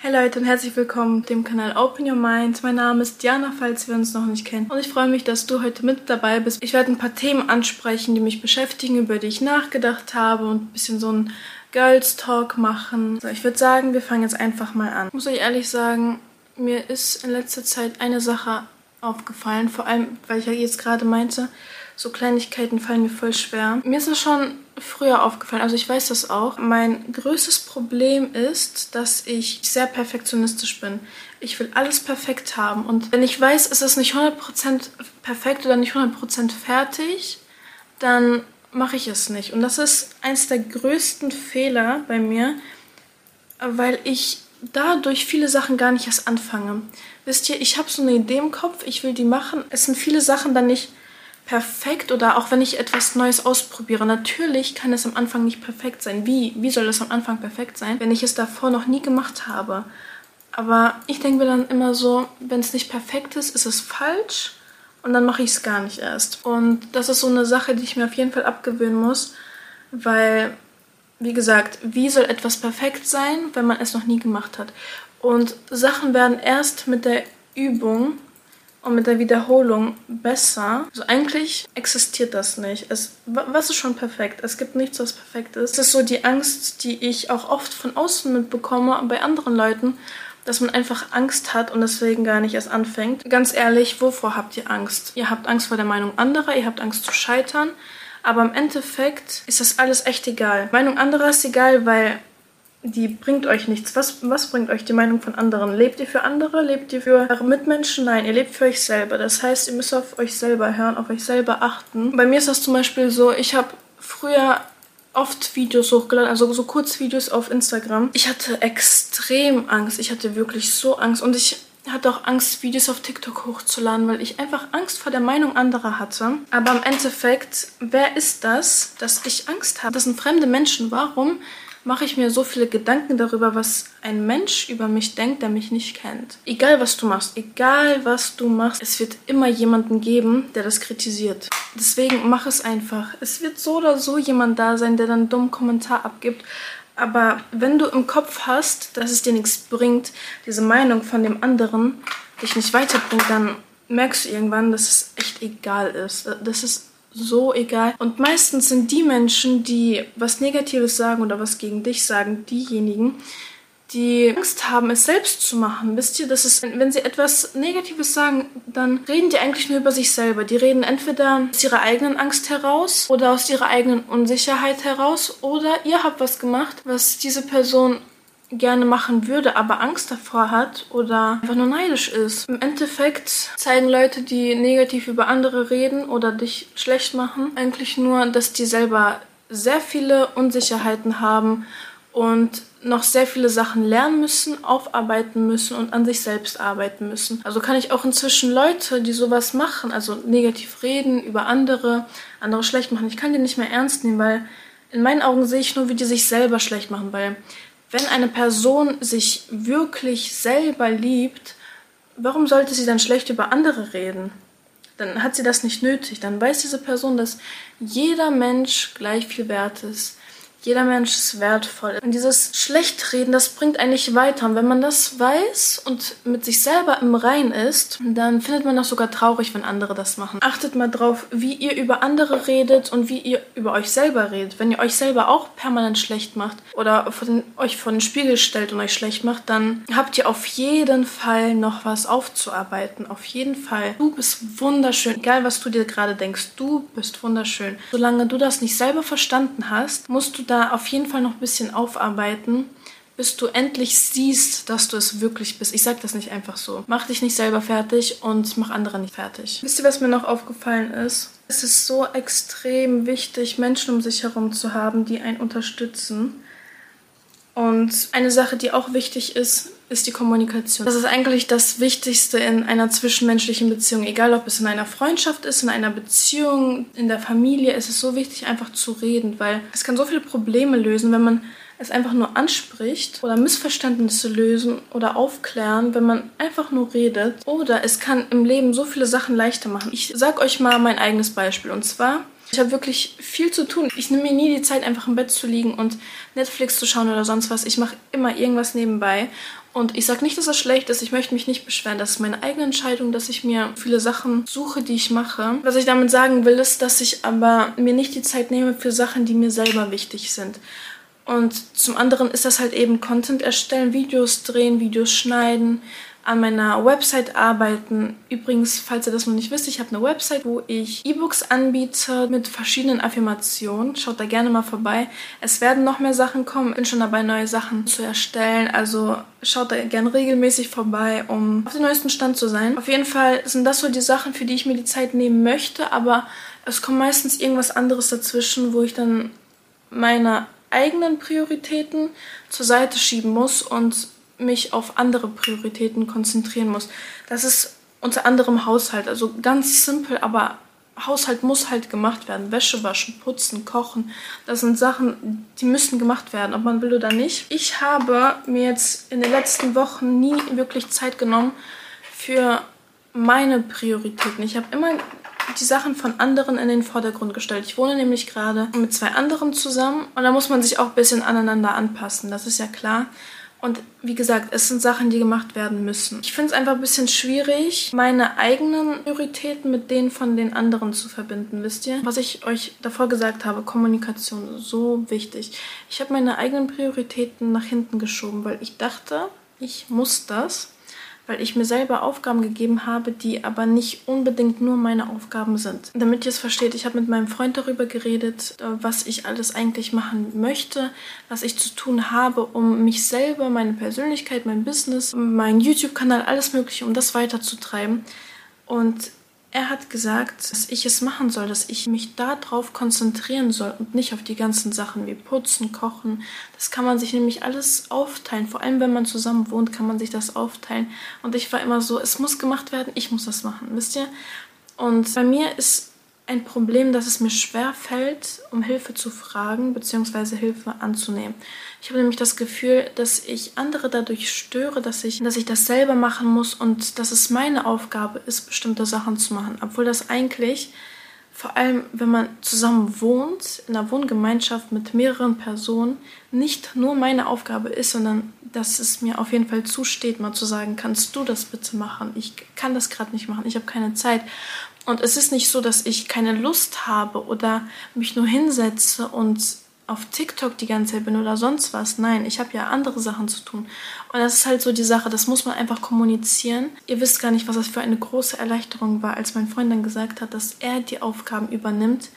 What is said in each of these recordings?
Hey Leute und herzlich willkommen dem Kanal Open Your Mind. Mein Name ist Diana, falls wir uns noch nicht kennen. Und ich freue mich, dass du heute mit dabei bist. Ich werde ein paar Themen ansprechen, die mich beschäftigen, über die ich nachgedacht habe und ein bisschen so ein Girls Talk machen. So, ich würde sagen, wir fangen jetzt einfach mal an. Ich muss euch ehrlich sagen, mir ist in letzter Zeit eine Sache aufgefallen, vor allem, weil ich ja jetzt gerade meinte, so Kleinigkeiten fallen mir voll schwer. Mir ist das schon früher aufgefallen, also ich weiß das auch. Mein größtes Problem ist, dass ich sehr perfektionistisch bin. Ich will alles perfekt haben und wenn ich weiß, es ist nicht 100% perfekt oder nicht 100% fertig, dann mache ich es nicht. Und das ist eins der größten Fehler bei mir, weil ich dadurch viele Sachen gar nicht erst anfange. Wisst ihr, ich habe so eine Idee im Kopf, ich will die machen. Es sind viele Sachen dann nicht perfekt oder auch wenn ich etwas Neues ausprobiere. Natürlich kann es am Anfang nicht perfekt sein. Wie? Wie soll das am Anfang perfekt sein, wenn ich es davor noch nie gemacht habe? Aber ich denke mir dann immer so, wenn es nicht perfekt ist, ist es falsch und dann mache ich es gar nicht erst. Und das ist so eine Sache, die ich mir auf jeden Fall abgewöhnen muss, weil, wie gesagt, wie soll etwas perfekt sein, wenn man es noch nie gemacht hat? Und Sachen werden erst mit der Übung und mit der Wiederholung besser. Also eigentlich existiert das nicht. Es, was ist schon perfekt? Es gibt nichts, was perfekt ist. Es ist so die Angst, die ich auch oft von außen mitbekomme bei anderen Leuten, dass man einfach Angst hat und deswegen gar nicht erst anfängt. Ganz ehrlich, wovor habt ihr Angst? Ihr habt Angst vor der Meinung anderer, ihr habt Angst zu scheitern. Aber im Endeffekt ist das alles echt egal. Meinung anderer ist egal, weil die bringt euch nichts. Was, was bringt euch die Meinung von anderen? Lebt ihr für andere? Lebt ihr für eure Mitmenschen? Nein, ihr lebt für euch selber. Das heißt, ihr müsst auf euch selber hören, auf euch selber achten. Bei mir ist das zum Beispiel so, ich habe früher oft Videos hochgeladen, also so Kurzvideos auf Instagram. Ich hatte extrem Angst. Ich hatte wirklich so Angst. Und ich hatte auch Angst, Videos auf TikTok hochzuladen, weil ich einfach Angst vor der Meinung anderer hatte. Aber im Endeffekt, wer ist das, dass ich Angst habe? Das sind fremde Menschen. Warum mache ich mir so viele Gedanken darüber, was ein Mensch über mich denkt, der mich nicht kennt. Egal was du machst, egal was du machst, es wird immer jemanden geben, der das kritisiert. Deswegen mach es einfach. Es wird so oder so jemand da sein, der dann einen dummen Kommentar abgibt. Aber wenn du im Kopf hast, dass es dir nichts bringt, diese Meinung von dem anderen dich nicht weiterbringt, dann merkst du irgendwann, dass es echt egal ist. Das ist so egal. Und meistens sind die Menschen, die was Negatives sagen oder was gegen dich sagen, diejenigen, die Angst haben, es selbst zu machen. Wisst ihr, das ist, wenn sie etwas Negatives sagen, dann reden die eigentlich nur über sich selber. Die reden entweder aus ihrer eigenen Angst heraus oder aus ihrer eigenen Unsicherheit heraus oder ihr habt was gemacht, was diese Person gerne machen würde, aber Angst davor hat oder einfach nur neidisch ist. Im Endeffekt zeigen Leute, die negativ über andere reden oder dich schlecht machen, eigentlich nur, dass die selber sehr viele Unsicherheiten haben und noch sehr viele Sachen lernen müssen, aufarbeiten müssen und an sich selbst arbeiten müssen. Also kann ich auch inzwischen Leute, die sowas machen, also negativ reden über andere, andere schlecht machen, ich kann die nicht mehr ernst nehmen, weil in meinen Augen sehe ich nur, wie die sich selber schlecht machen, weil wenn eine Person sich wirklich selber liebt, warum sollte sie dann schlecht über andere reden? Dann hat sie das nicht nötig. Dann weiß diese Person, dass jeder Mensch gleich viel wert ist jeder Mensch ist wertvoll. Und dieses Schlechtreden, das bringt eigentlich weiter. Und wenn man das weiß und mit sich selber im Rein ist, dann findet man das sogar traurig, wenn andere das machen. Achtet mal drauf, wie ihr über andere redet und wie ihr über euch selber redet. Wenn ihr euch selber auch permanent schlecht macht oder vor den, euch vor den Spiegel stellt und euch schlecht macht, dann habt ihr auf jeden Fall noch was aufzuarbeiten. Auf jeden Fall. Du bist wunderschön. Egal, was du dir gerade denkst, du bist wunderschön. Solange du das nicht selber verstanden hast, musst du da auf jeden Fall noch ein bisschen aufarbeiten, bis du endlich siehst, dass du es wirklich bist. Ich sage das nicht einfach so. Mach dich nicht selber fertig und mach andere nicht fertig. Wisst ihr, was mir noch aufgefallen ist? Es ist so extrem wichtig, Menschen um sich herum zu haben, die einen unterstützen. Und eine Sache, die auch wichtig ist, ist die Kommunikation. Das ist eigentlich das Wichtigste in einer zwischenmenschlichen Beziehung. Egal, ob es in einer Freundschaft ist, in einer Beziehung, in der Familie, es ist so wichtig, einfach zu reden, weil es kann so viele Probleme lösen, wenn man es einfach nur anspricht oder Missverständnisse lösen oder aufklären, wenn man einfach nur redet. Oder es kann im Leben so viele Sachen leichter machen. Ich sag euch mal mein eigenes Beispiel. Und zwar ich habe wirklich viel zu tun. Ich nehme mir nie die Zeit, einfach im Bett zu liegen und Netflix zu schauen oder sonst was. Ich mache immer irgendwas nebenbei. Und ich sage nicht, dass das schlecht ist. Ich möchte mich nicht beschweren. Das ist meine eigene Entscheidung, dass ich mir viele Sachen suche, die ich mache. Was ich damit sagen will, ist, dass ich aber mir nicht die Zeit nehme für Sachen, die mir selber wichtig sind. Und zum anderen ist das halt eben Content erstellen, Videos drehen, Videos schneiden, an meiner Website arbeiten. Übrigens, falls ihr das noch nicht wisst, ich habe eine Website, wo ich E-Books anbiete mit verschiedenen Affirmationen. Schaut da gerne mal vorbei. Es werden noch mehr Sachen kommen. Ich bin schon dabei, neue Sachen zu erstellen. Also schaut da gerne regelmäßig vorbei, um auf dem neuesten Stand zu sein. Auf jeden Fall sind das so die Sachen, für die ich mir die Zeit nehmen möchte, aber es kommt meistens irgendwas anderes dazwischen, wo ich dann meine eigenen Prioritäten zur Seite schieben muss und mich auf andere Prioritäten konzentrieren muss. Das ist unter anderem Haushalt, also ganz simpel, aber Haushalt muss halt gemacht werden. Wäsche waschen, putzen, kochen. Das sind Sachen, die müssen gemacht werden, ob man will oder nicht. Ich habe mir jetzt in den letzten Wochen nie wirklich Zeit genommen für meine Prioritäten. Ich habe immer die Sachen von anderen in den Vordergrund gestellt. Ich wohne nämlich gerade mit zwei anderen zusammen und da muss man sich auch ein bisschen aneinander anpassen. Das ist ja klar. Und wie gesagt, es sind Sachen, die gemacht werden müssen. Ich finde es einfach ein bisschen schwierig, meine eigenen Prioritäten mit denen von den anderen zu verbinden, wisst ihr? Was ich euch davor gesagt habe, Kommunikation, so wichtig. Ich habe meine eigenen Prioritäten nach hinten geschoben, weil ich dachte, ich muss das weil ich mir selber Aufgaben gegeben habe, die aber nicht unbedingt nur meine Aufgaben sind. Damit ihr es versteht, ich habe mit meinem Freund darüber geredet, äh, was ich alles eigentlich machen möchte, was ich zu tun habe, um mich selber, meine Persönlichkeit, mein Business, meinen YouTube-Kanal, alles Mögliche, um das weiterzutreiben. Und er hat gesagt, dass ich es machen soll, dass ich mich darauf konzentrieren soll und nicht auf die ganzen Sachen wie Putzen, Kochen. Das kann man sich nämlich alles aufteilen. Vor allem, wenn man zusammen wohnt, kann man sich das aufteilen. Und ich war immer so, es muss gemacht werden, ich muss das machen, wisst ihr? Und bei mir ist ein Problem, dass es mir schwer fällt, um Hilfe zu fragen bzw. Hilfe anzunehmen. Ich habe nämlich das Gefühl, dass ich andere dadurch störe, dass ich, dass ich das selber machen muss und dass es meine Aufgabe ist, bestimmte Sachen zu machen. Obwohl das eigentlich, vor allem wenn man zusammen wohnt, in einer Wohngemeinschaft mit mehreren Personen, nicht nur meine Aufgabe ist, sondern dass es mir auf jeden Fall zusteht, mal zu sagen, kannst du das bitte machen? Ich kann das gerade nicht machen, ich habe keine Zeit. Und es ist nicht so, dass ich keine Lust habe oder mich nur hinsetze und auf TikTok die ganze Zeit bin oder sonst was. Nein, ich habe ja andere Sachen zu tun. Und das ist halt so die Sache, das muss man einfach kommunizieren. Ihr wisst gar nicht, was das für eine große Erleichterung war, als mein Freund dann gesagt hat, dass er die Aufgaben übernimmt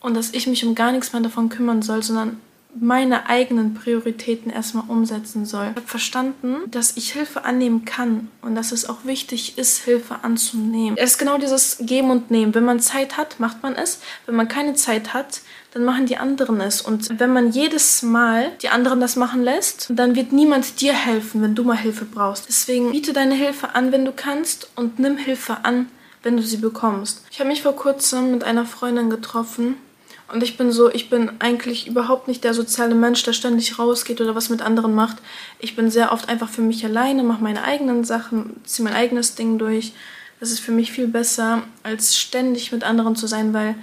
und dass ich mich um gar nichts mehr davon kümmern soll, sondern meine eigenen Prioritäten erstmal umsetzen soll. Ich habe verstanden, dass ich Hilfe annehmen kann und dass es auch wichtig ist, Hilfe anzunehmen. Es ist genau dieses Geben und Nehmen. Wenn man Zeit hat, macht man es. Wenn man keine Zeit hat, dann machen die anderen es. Und wenn man jedes Mal die anderen das machen lässt, dann wird niemand dir helfen, wenn du mal Hilfe brauchst. Deswegen biete deine Hilfe an, wenn du kannst und nimm Hilfe an, wenn du sie bekommst. Ich habe mich vor kurzem mit einer Freundin getroffen und ich bin so, ich bin eigentlich überhaupt nicht der soziale Mensch, der ständig rausgeht oder was mit anderen macht. Ich bin sehr oft einfach für mich alleine, mache meine eigenen Sachen, ziehe mein eigenes Ding durch. Das ist für mich viel besser, als ständig mit anderen zu sein, weil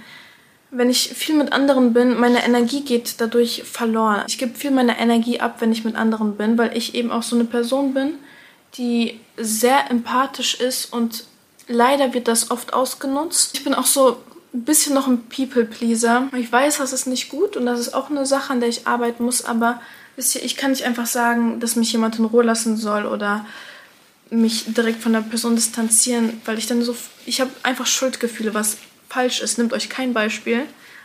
wenn ich viel mit anderen bin, meine Energie geht dadurch verloren. Ich gebe viel meiner Energie ab, wenn ich mit anderen bin, weil ich eben auch so eine Person bin, die sehr empathisch ist und leider wird das oft ausgenutzt. Ich bin auch so ein bisschen noch ein People-Pleaser. Ich weiß, das ist nicht gut und das ist auch eine Sache, an der ich arbeiten muss, aber wisst ihr, ich kann nicht einfach sagen, dass mich jemand in Ruhe lassen soll oder mich direkt von der Person distanzieren, weil ich dann so, ich habe einfach Schuldgefühle, was falsch ist. Nehmt euch kein Beispiel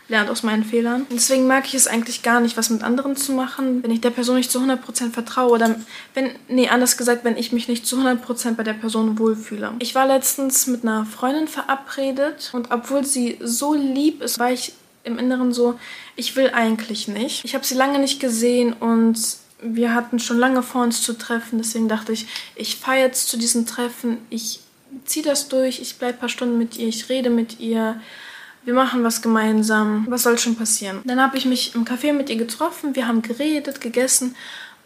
lernt aus meinen Fehlern. Und deswegen mag ich es eigentlich gar nicht, was mit anderen zu machen, wenn ich der Person nicht zu 100% vertraue oder wenn, nee, anders gesagt, wenn ich mich nicht zu 100% bei der Person wohlfühle. Ich war letztens mit einer Freundin verabredet und obwohl sie so lieb ist, war ich im Inneren so, ich will eigentlich nicht. Ich habe sie lange nicht gesehen und wir hatten schon lange vor uns zu treffen, deswegen dachte ich, ich fahre jetzt zu diesen Treffen, ich ziehe das durch, ich bleibe ein paar Stunden mit ihr, ich rede mit ihr, wir machen was gemeinsam. Was soll schon passieren? Dann habe ich mich im Café mit ihr getroffen, wir haben geredet, gegessen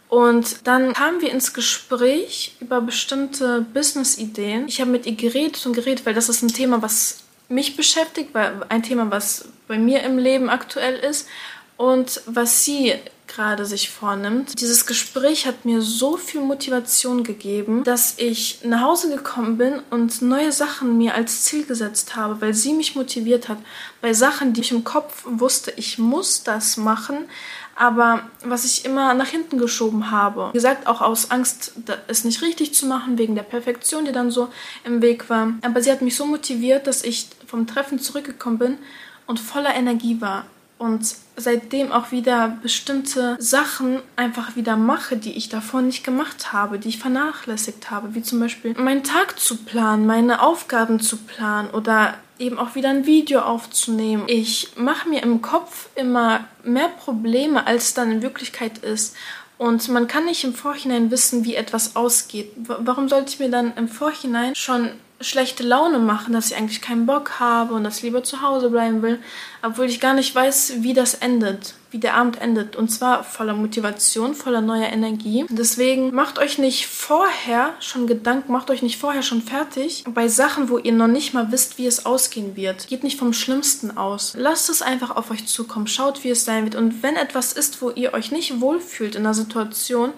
und dann kamen wir ins Gespräch über bestimmte Business-Ideen. Ich habe mit ihr geredet und geredet, weil das ist ein Thema, was mich beschäftigt, weil ein Thema, was bei mir im Leben aktuell ist und was sie gerade sich vornimmt. Dieses Gespräch hat mir so viel Motivation gegeben, dass ich nach Hause gekommen bin und neue Sachen mir als Ziel gesetzt habe, weil sie mich motiviert hat. Bei Sachen, die ich im Kopf wusste, ich muss das machen, aber was ich immer nach hinten geschoben habe. Wie gesagt, auch aus Angst, es nicht richtig zu machen, wegen der Perfektion, die dann so im Weg war. Aber sie hat mich so motiviert, dass ich vom Treffen zurückgekommen bin und voller Energie war und seitdem auch wieder bestimmte Sachen einfach wieder mache, die ich davor nicht gemacht habe, die ich vernachlässigt habe, wie zum Beispiel meinen Tag zu planen, meine Aufgaben zu planen oder eben auch wieder ein Video aufzunehmen. Ich mache mir im Kopf immer mehr Probleme, als es dann in Wirklichkeit ist. Und man kann nicht im Vorhinein wissen, wie etwas ausgeht. Warum sollte ich mir dann im Vorhinein schon schlechte Laune machen, dass ich eigentlich keinen Bock habe und dass ich lieber zu Hause bleiben will, obwohl ich gar nicht weiß, wie das endet, wie der Abend endet. Und zwar voller Motivation, voller neuer Energie. Deswegen macht euch nicht vorher schon Gedanken, macht euch nicht vorher schon fertig bei Sachen, wo ihr noch nicht mal wisst, wie es ausgehen wird. Geht nicht vom Schlimmsten aus. Lasst es einfach auf euch zukommen. Schaut, wie es sein wird. Und wenn etwas ist, wo ihr euch nicht wohlfühlt in der Situation,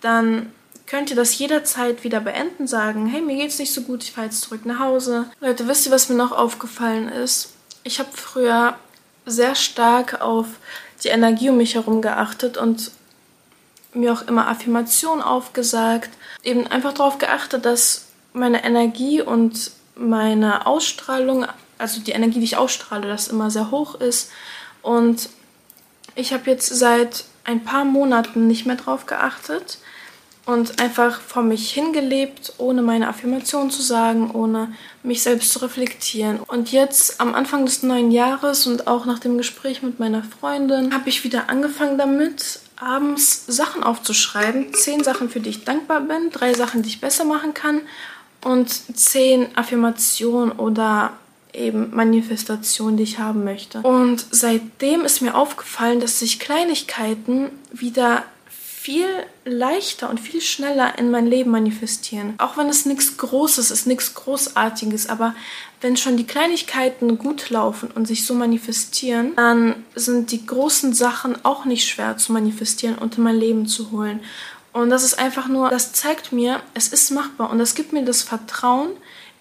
dann könnt ihr das jederzeit wieder beenden, sagen, hey, mir geht's nicht so gut, ich fahre jetzt zurück nach Hause. Leute, wisst ihr, was mir noch aufgefallen ist? Ich habe früher sehr stark auf die Energie um mich herum geachtet und mir auch immer Affirmationen aufgesagt. Eben einfach darauf geachtet, dass meine Energie und meine Ausstrahlung, also die Energie, die ich ausstrahle, dass immer sehr hoch ist. Und ich habe jetzt seit ein paar Monaten nicht mehr drauf geachtet und einfach vor mich hingelebt, ohne meine Affirmation zu sagen, ohne mich selbst zu reflektieren. Und jetzt am Anfang des neuen Jahres und auch nach dem Gespräch mit meiner Freundin habe ich wieder angefangen damit, abends Sachen aufzuschreiben. Zehn Sachen, für die ich dankbar bin, drei Sachen, die ich besser machen kann und zehn Affirmationen oder eben Manifestationen, die ich haben möchte. Und seitdem ist mir aufgefallen, dass sich Kleinigkeiten wieder viel leichter und viel schneller in mein Leben manifestieren. Auch wenn es nichts Großes ist, nichts Großartiges, aber wenn schon die Kleinigkeiten gut laufen und sich so manifestieren, dann sind die großen Sachen auch nicht schwer zu manifestieren und in mein Leben zu holen. Und das ist einfach nur, das zeigt mir, es ist machbar und das gibt mir das Vertrauen,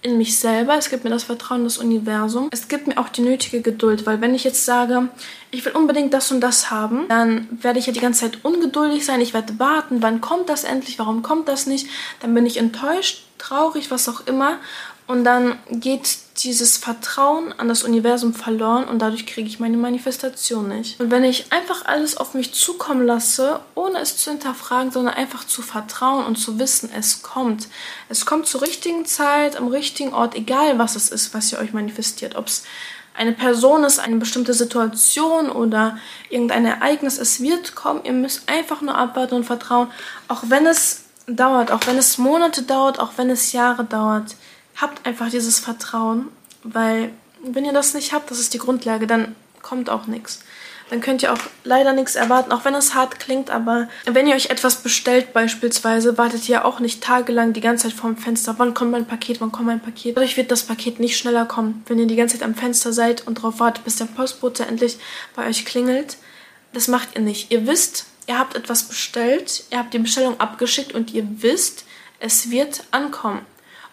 in mich selber, es gibt mir das Vertrauen in das Universum, es gibt mir auch die nötige Geduld, weil wenn ich jetzt sage, ich will unbedingt das und das haben, dann werde ich ja die ganze Zeit ungeduldig sein, ich werde warten, wann kommt das endlich, warum kommt das nicht, dann bin ich enttäuscht, traurig, was auch immer und dann geht dieses Vertrauen an das Universum verloren und dadurch kriege ich meine Manifestation nicht. Und wenn ich einfach alles auf mich zukommen lasse, ohne es zu hinterfragen, sondern einfach zu vertrauen und zu wissen, es kommt. Es kommt zur richtigen Zeit, am richtigen Ort, egal was es ist, was ihr euch manifestiert. Ob es eine Person ist, eine bestimmte Situation oder irgendein Ereignis, es wird kommen. Ihr müsst einfach nur abwarten und vertrauen, auch wenn es dauert, auch wenn es Monate dauert, auch wenn es Jahre dauert habt einfach dieses Vertrauen, weil wenn ihr das nicht habt, das ist die Grundlage, dann kommt auch nichts. Dann könnt ihr auch leider nichts erwarten, auch wenn es hart klingt, aber wenn ihr euch etwas bestellt beispielsweise, wartet ihr auch nicht tagelang die ganze Zeit vorm Fenster, wann kommt mein Paket, wann kommt mein Paket. Dadurch wird das Paket nicht schneller kommen, wenn ihr die ganze Zeit am Fenster seid und darauf wartet, bis der Postbote endlich bei euch klingelt. Das macht ihr nicht. Ihr wisst, ihr habt etwas bestellt, ihr habt die Bestellung abgeschickt und ihr wisst, es wird ankommen.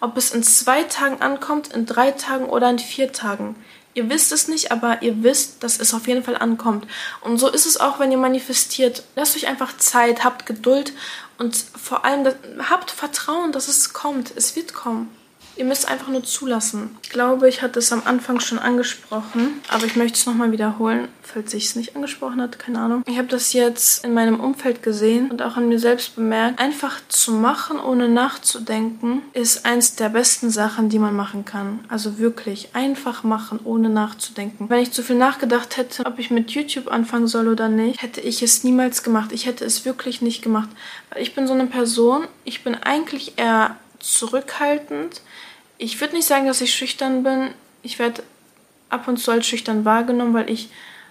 Ob es in zwei Tagen ankommt, in drei Tagen oder in vier Tagen. Ihr wisst es nicht, aber ihr wisst, dass es auf jeden Fall ankommt. Und so ist es auch, wenn ihr manifestiert. Lasst euch einfach Zeit, habt Geduld und vor allem habt Vertrauen, dass es kommt. Es wird kommen. Ihr müsst einfach nur zulassen. Ich glaube, ich hatte es am Anfang schon angesprochen, aber ich möchte es nochmal wiederholen, falls ich es nicht angesprochen hatte, keine Ahnung. Ich habe das jetzt in meinem Umfeld gesehen und auch an mir selbst bemerkt. Einfach zu machen, ohne nachzudenken, ist eins der besten Sachen, die man machen kann. Also wirklich, einfach machen, ohne nachzudenken. Wenn ich zu viel nachgedacht hätte, ob ich mit YouTube anfangen soll oder nicht, hätte ich es niemals gemacht. Ich hätte es wirklich nicht gemacht. Weil ich bin so eine Person, ich bin eigentlich eher zurückhaltend. Ich würde nicht sagen, dass ich schüchtern bin. Ich werde ab und zu als schüchtern wahrgenommen, weil ich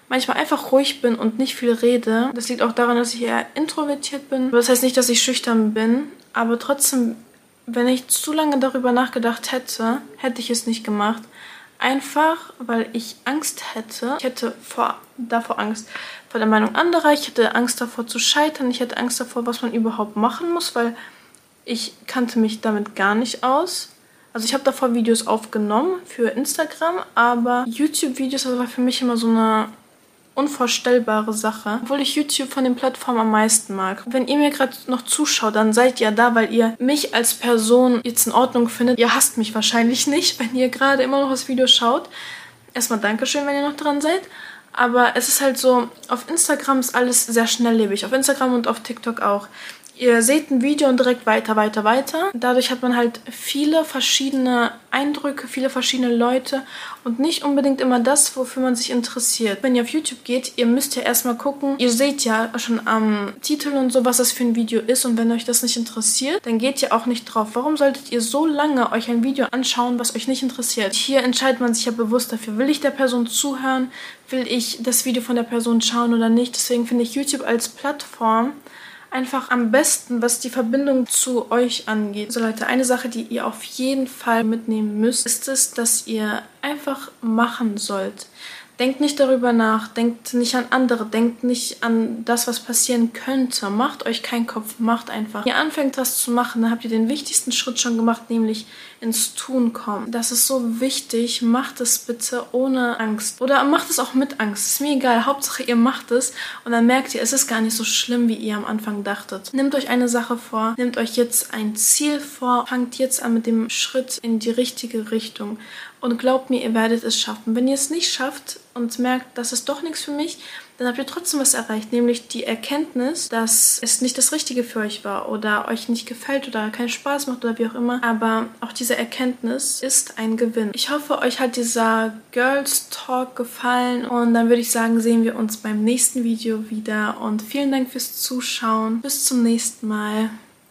manchmal einfach ruhig bin und nicht viel rede. Das liegt auch daran, dass ich eher introvertiert bin. Das heißt nicht, dass ich schüchtern bin, aber trotzdem, wenn ich zu lange darüber nachgedacht hätte, hätte ich es nicht gemacht. Einfach, weil ich Angst hätte. Ich hätte vor, davor Angst vor der Meinung anderer. Ich hätte Angst davor zu scheitern. Ich hätte Angst davor, was man überhaupt machen muss, weil ich kannte mich damit gar nicht aus. Also ich habe davor Videos aufgenommen für Instagram, aber YouTube-Videos war für mich immer so eine unvorstellbare Sache, obwohl ich YouTube von den Plattformen am meisten mag. Wenn ihr mir gerade noch zuschaut, dann seid ihr da, weil ihr mich als Person jetzt in Ordnung findet. Ihr hasst mich wahrscheinlich nicht, wenn ihr gerade immer noch das Video schaut. Erstmal Dankeschön, wenn ihr noch dran seid. Aber es ist halt so, auf Instagram ist alles sehr schnelllebig. Auf Instagram und auf TikTok auch. Ihr seht ein Video und direkt weiter, weiter, weiter. Dadurch hat man halt viele verschiedene Eindrücke, viele verschiedene Leute und nicht unbedingt immer das, wofür man sich interessiert. Wenn ihr auf YouTube geht, ihr müsst ja erstmal gucken. Ihr seht ja schon am Titel und so, was das für ein Video ist und wenn euch das nicht interessiert, dann geht ihr auch nicht drauf. Warum solltet ihr so lange euch ein Video anschauen, was euch nicht interessiert? Hier entscheidet man sich ja bewusst dafür. Will ich der Person zuhören? Will ich das Video von der Person schauen oder nicht? Deswegen finde ich YouTube als Plattform einfach am besten, was die Verbindung zu euch angeht. So Leute, eine Sache, die ihr auf jeden Fall mitnehmen müsst, ist es, dass ihr einfach machen sollt. Denkt nicht darüber nach, denkt nicht an andere, denkt nicht an das, was passieren könnte. Macht euch keinen Kopf, macht einfach. Wenn ihr anfängt, was zu machen, dann habt ihr den wichtigsten Schritt schon gemacht, nämlich ins Tun kommen. Das ist so wichtig. Macht es bitte ohne Angst. Oder macht es auch mit Angst. Ist mir egal. Hauptsache, ihr macht es und dann merkt ihr, es ist gar nicht so schlimm, wie ihr am Anfang dachtet. Nehmt euch eine Sache vor, nehmt euch jetzt ein Ziel vor, fangt jetzt an mit dem Schritt in die richtige Richtung und glaubt mir, ihr werdet es schaffen. Wenn ihr es nicht schafft und merkt, das ist doch nichts für mich, dann habt ihr trotzdem was erreicht, nämlich die Erkenntnis, dass es nicht das Richtige für euch war oder euch nicht gefällt oder keinen Spaß macht oder wie auch immer. Aber auch diese Erkenntnis ist ein Gewinn. Ich hoffe, euch hat dieser Girls Talk gefallen und dann würde ich sagen, sehen wir uns beim nächsten Video wieder und vielen Dank fürs Zuschauen. Bis zum nächsten Mal.